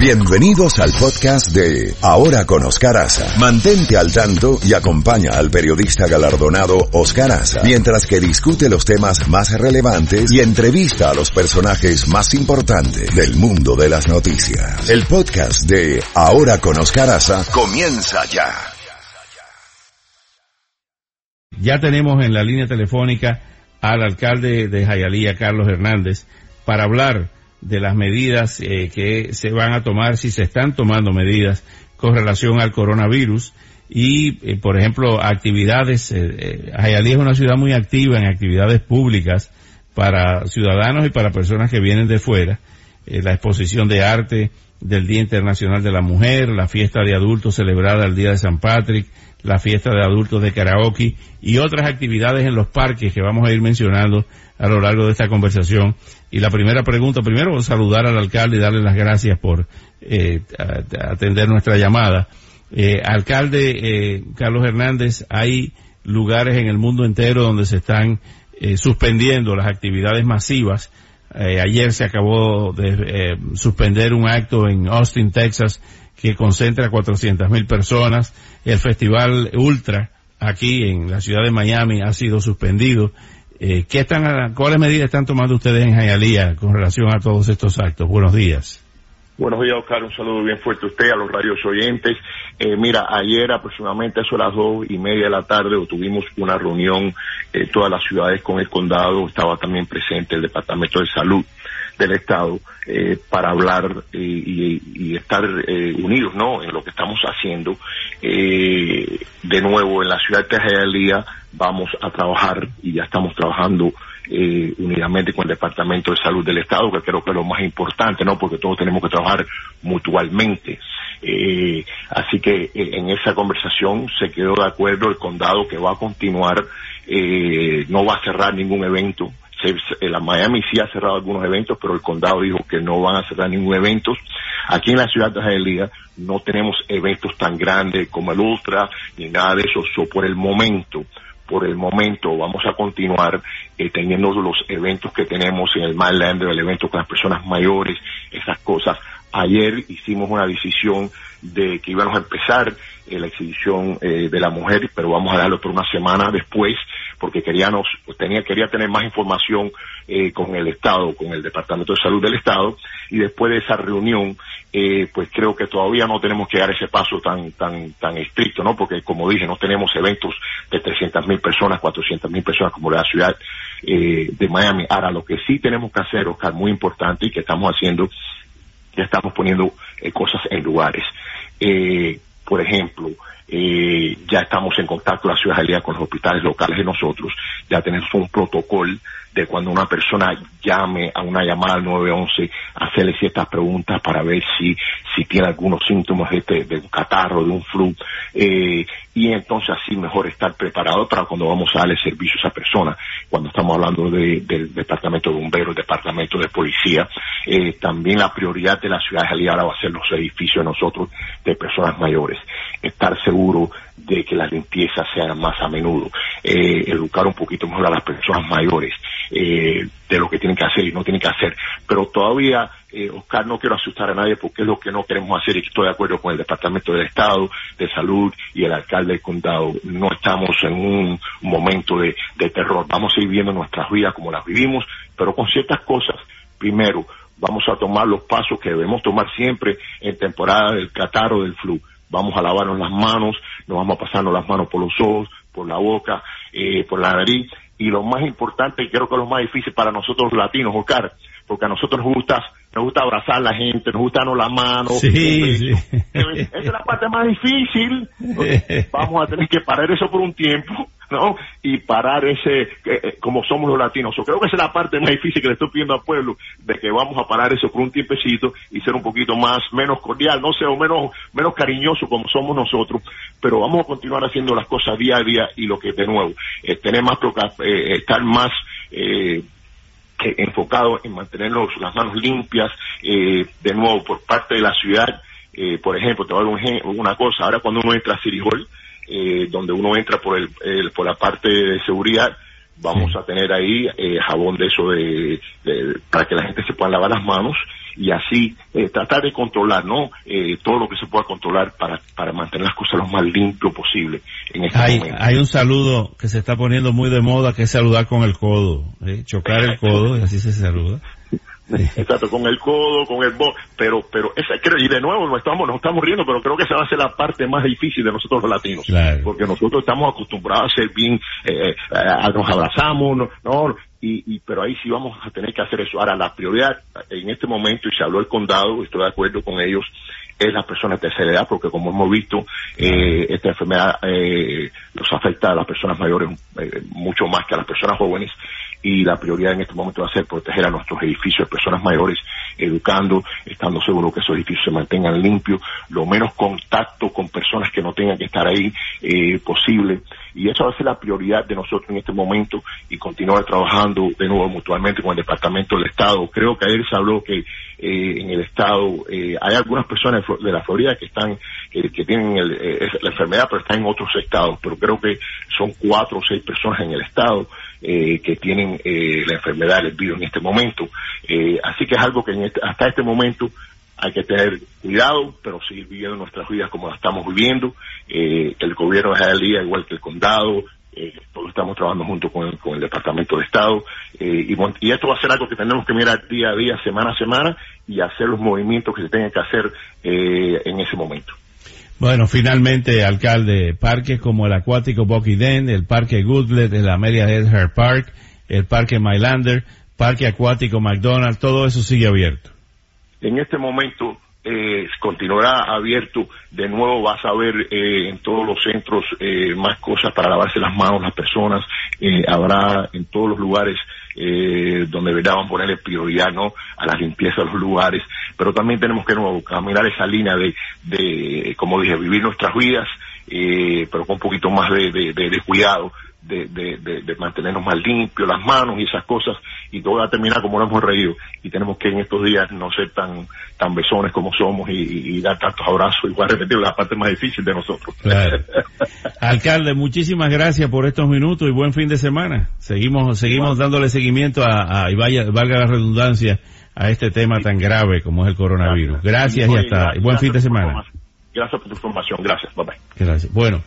Bienvenidos al podcast de Ahora con Oscar Aza. Mantente al tanto y acompaña al periodista galardonado Oscar Aza mientras que discute los temas más relevantes y entrevista a los personajes más importantes del mundo de las noticias. El podcast de Ahora con Oscar Aza comienza ya. Ya tenemos en la línea telefónica al alcalde de Jayalía, Carlos Hernández, para hablar de las medidas eh, que se van a tomar, si se están tomando medidas con relación al coronavirus y, eh, por ejemplo, actividades. Eh, es una ciudad muy activa en actividades públicas para ciudadanos y para personas que vienen de fuera. La exposición de arte del Día Internacional de la Mujer, la fiesta de adultos celebrada el Día de San Patrick, la fiesta de adultos de karaoke y otras actividades en los parques que vamos a ir mencionando a lo largo de esta conversación. Y la primera pregunta, primero saludar al alcalde y darle las gracias por eh, atender nuestra llamada. Eh, alcalde eh, Carlos Hernández, hay lugares en el mundo entero donde se están eh, suspendiendo las actividades masivas. Eh, ayer se acabó de eh, suspender un acto en Austin, Texas, que concentra a 400 mil personas. El festival Ultra aquí en la ciudad de Miami ha sido suspendido. Eh, ¿qué están, ¿Cuáles medidas están tomando ustedes en Hialeah con relación a todos estos actos? Buenos días. Buenos días, Oscar. Un saludo bien fuerte a usted, a los radios oyentes. Eh, mira, ayer aproximadamente a las dos y media de la tarde tuvimos una reunión en todas las ciudades con el condado. Estaba también presente el Departamento de Salud del Estado eh, para hablar y, estar eh, unidos ¿no? en lo que estamos haciendo. Eh, de nuevo, en la ciudad de Hialeah vamos a trabajar y ya estamos trabajando eh, unidamente con el Departamento de Salud del Estado, que creo que es lo más importante, ¿no? Porque todos tenemos que trabajar mutualmente. Eh, así que eh, en esa conversación se quedó de acuerdo el condado que va a continuar, eh, no va a cerrar ningún evento la Miami sí ha cerrado algunos eventos, pero el condado dijo que no van a cerrar ningún evento. Aquí en la ciudad de Hialeah no tenemos eventos tan grandes como el Ultra ni nada de eso. So, por el momento, por el momento vamos a continuar eh, teniendo los eventos que tenemos en el Mylander, el evento con las personas mayores, esas cosas. Ayer hicimos una decisión de que íbamos a empezar eh, la exhibición eh, de la mujer, pero vamos a darlo por una semana después, porque queríamos, tenía, quería tener más información eh, con el Estado, con el Departamento de Salud del Estado, y después de esa reunión, pues creo que todavía no tenemos que dar ese paso tan, tan, tan estricto, ¿no? Porque como dije, no tenemos eventos de 300 mil personas, 400 mil personas como la ciudad de Miami. Ahora, lo que sí tenemos que hacer, Oscar, muy importante y que estamos haciendo ya estamos poniendo eh, cosas en lugares. Eh, por ejemplo, eh, ya estamos en contacto la ciudadanía con los hospitales locales de nosotros, ya tenemos un protocolo de cuando una persona llame a una llamada al 911, hacerle ciertas preguntas para ver si, si tiene algunos síntomas de, este, de un catarro, de un flu, eh, y entonces así mejor estar preparado para cuando vamos a darle servicio a esa persona. Cuando estamos hablando de, del departamento de bomberos, departamento de policía, eh, también la prioridad de la ciudad de ahora va a ser los edificios de nosotros de personas mayores. Estar seguro de que las limpiezas sean más a menudo, eh, educar un poquito mejor a las personas mayores eh, de lo que tienen que hacer y no tienen que hacer. Pero todavía, eh, Oscar, no quiero asustar a nadie porque es lo que no queremos hacer y estoy de acuerdo con el Departamento del Estado, de Salud y el alcalde del condado. No estamos en un momento de, terror. Vamos a ir viendo nuestras vidas como las vivimos, pero con ciertas cosas. Primero, vamos a tomar los pasos que debemos tomar siempre en temporada del catarro del flu vamos a lavarnos las manos, nos vamos a pasarnos las manos por los ojos, por la boca, eh, por la nariz, y lo más importante, y creo que lo más difícil para nosotros los latinos, Oscar, porque a nosotros nos gusta, nos gusta abrazar a la gente, nos gusta darnos la mano. Sí, Esa es la parte más difícil. Vamos a tener que parar eso por un tiempo ¿no? Y parar ese, eh, como somos los latinos. Yo creo que esa es la parte más difícil que le estoy pidiendo al pueblo, de que vamos a parar eso por un tiempecito y ser un poquito más, menos cordial, no sé, o menos, menos cariñoso como somos nosotros, pero vamos a continuar haciendo las cosas día a día y lo que de nuevo, eh, tener más, eh, estar más, eh, enfocado en mantener las manos limpias, eh, de nuevo, por parte de la ciudad, eh, por ejemplo, te voy a dar una cosa, ahora cuando uno entra a City Hall, eh, donde uno entra por el, por la parte de seguridad vamos a tener ahí eh, jabón de eso de, para que la gente se pueda lavar las manos y así eh, tratar de controlar, ¿no? Eh, todo lo que se pueda controlar para, para mantener las cosas lo más limpio posible en este hay, momento. Hay un saludo que se está poniendo muy de moda que es saludar con el codo, ¿eh? chocar el codo y así se saluda. Exacto, con el codo, con el bo, pero, pero esa, creo, y de nuevo nos estamos, nos estamos riendo, pero creo que esa va a ser la parte más difícil de nosotros los latinos, Claro. porque nosotros estamos acostumbrados a ser bien, eh, eh, nos abrazamos, no, no, y, y, pero ahí sí vamos a tener que hacer eso. Ahora, la prioridad en este momento, y se habló el condado, estoy de acuerdo con ellos, es las personas de tercera edad, porque como hemos visto, eh, esta enfermedad eh, los afecta a las personas mayores eh, mucho más que a las personas jóvenes y la prioridad en este momento va a ser proteger a nuestros edificios de personas mayores, educando, estando seguro que esos edificios se mantengan limpios, lo menos contacto con personas que no tengan que estar ahí eh, posible. Y eso va a ser la prioridad de nosotros en este momento y continuar trabajando de nuevo mutuamente con el Departamento del Estado. Creo que ayer se habló que eh, en el Estado eh, hay algunas personas de la Florida que están que, que tienen el, eh, la enfermedad pero están en otros estados, pero creo que son cuatro o seis personas en el Estado eh, que tienen eh, la enfermedad, el virus en este momento. Eh, así que es algo que en este, hasta este momento hay que tener cuidado, pero seguir viviendo nuestras vidas como las estamos viviendo. Eh, el gobierno de Jalía, igual que el condado, eh, todos estamos trabajando junto con el, con el Departamento de Estado. Eh, y, y esto va a ser algo que tenemos que mirar día a día, semana a semana, y hacer los movimientos que se tengan que hacer en ese momento. Bueno, finalmente, alcalde, parques como el acuático Bucky Den, el parque Goodlet, el Amelia Earhart Park, el parque Mylander, parque acuático McDonald's, todo eso sigue abierto. En este momento eh, continuará abierto. De nuevo vas a ver eh, en todos los centros eh, más cosas para lavarse las manos las personas. Eh, habrá en todos los lugares eh, donde a ponerle prioridad no a la limpieza de los lugares. Pero también tenemos que caminar esa línea de, de como dije, vivir nuestras vidas, eh, pero con un poquito más de, de, de cuidado. De, de, de, de, mantenernos más limpios, las manos y esas cosas, y todo va a terminar como nos hemos reído. Y tenemos que en estos días no ser tan tan besones como somos y, y, y dar tantos abrazos, igual repetir la parte más difícil de nosotros. Claro. Alcalde, muchísimas gracias por estos minutos y buen fin de semana. Seguimos seguimos bueno. dándole seguimiento a, a, y vaya, valga la redundancia, a este tema tan grave como es el coronavirus. Gracias, gracias y hasta y buen fin de semana. Gracias por tu información. Gracias. Bye bye. Gracias. Bueno.